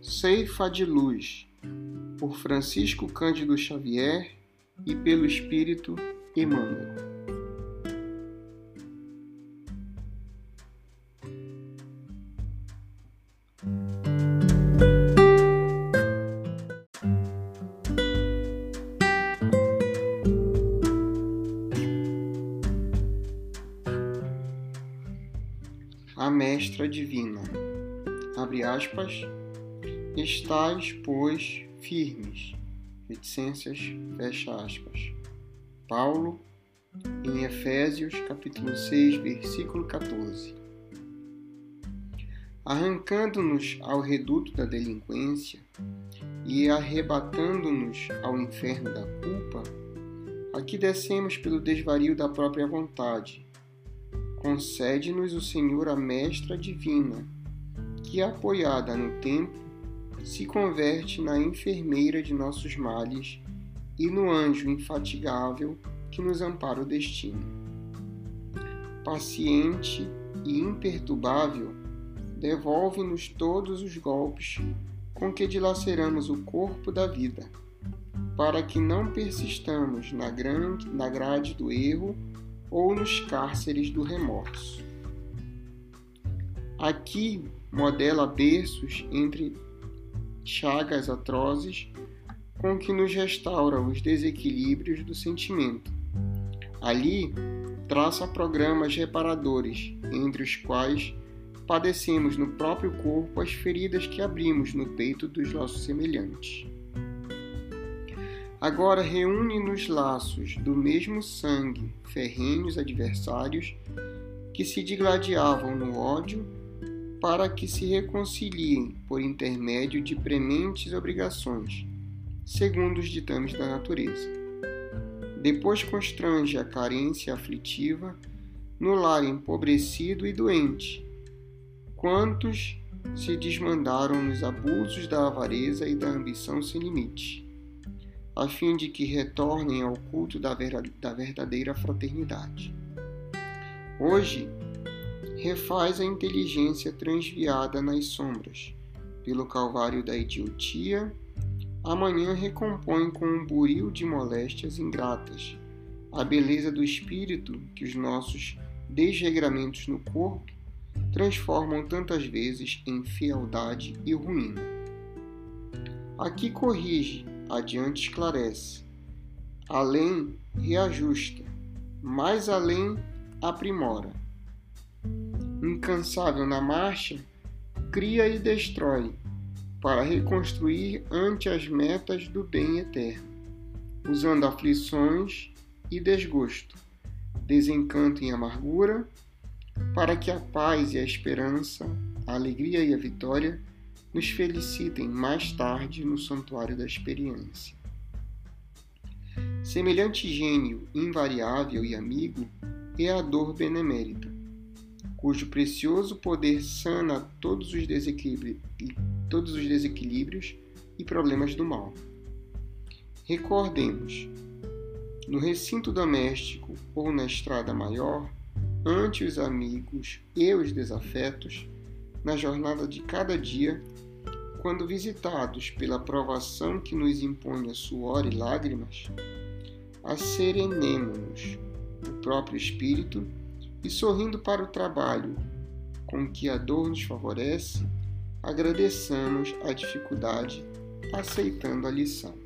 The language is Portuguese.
Ceifa de Luz, por Francisco Cândido Xavier e pelo Espírito Emmanuel. A Mestra Divina, abre aspas, Estais, pois, firmes. Reticências, fecha aspas. Paulo, em Efésios, capítulo 6, versículo 14. Arrancando-nos ao reduto da delinquência e arrebatando-nos ao inferno da culpa, aqui descemos pelo desvario da própria vontade. Concede-nos o Senhor a mestra divina, que, apoiada no tempo, se converte na enfermeira de nossos males e no anjo infatigável que nos ampara o destino. Paciente e imperturbável, devolve-nos todos os golpes com que dilaceramos o corpo da vida, para que não persistamos na, grande, na grade do erro ou nos cárceres do remorso. Aqui modela berços entre chagas atrozes com que nos restaura os desequilíbrios do sentimento. Ali, traça programas reparadores, entre os quais padecemos no próprio corpo as feridas que abrimos no peito dos nossos semelhantes. Agora reúne nos laços do mesmo sangue ferrenhos adversários que se digladiavam no ódio para que se reconciliem por intermédio de prementes obrigações, segundo os ditames da natureza. Depois constrange a carência aflitiva no lar empobrecido e doente. Quantos se desmandaram nos abusos da avareza e da ambição sem limite, a fim de que retornem ao culto da verdadeira fraternidade. Hoje, refaz a inteligência transviada nas sombras, pelo calvário da idiotia, amanhã recompõe com um buril de moléstias ingratas. A beleza do espírito que os nossos desregramentos no corpo transformam tantas vezes em fealdade e ruína. Aqui corrige, adiante esclarece, além reajusta, mais além aprimora incansável na marcha, cria e destrói, para reconstruir ante as metas do bem eterno, usando aflições e desgosto, desencanto e amargura, para que a paz e a esperança, a alegria e a vitória nos felicitem mais tarde no santuário da experiência. Semelhante gênio invariável e amigo é a dor benemérita cujo precioso poder sana todos os, todos os desequilíbrios e problemas do mal. Recordemos, no recinto doméstico ou na estrada maior, ante os amigos e os desafetos, na jornada de cada dia, quando visitados pela provação que nos impõe a suor e lágrimas, asserenemo-nos o próprio espírito e sorrindo para o trabalho com que a dor nos favorece, agradeçamos a dificuldade, aceitando a lição.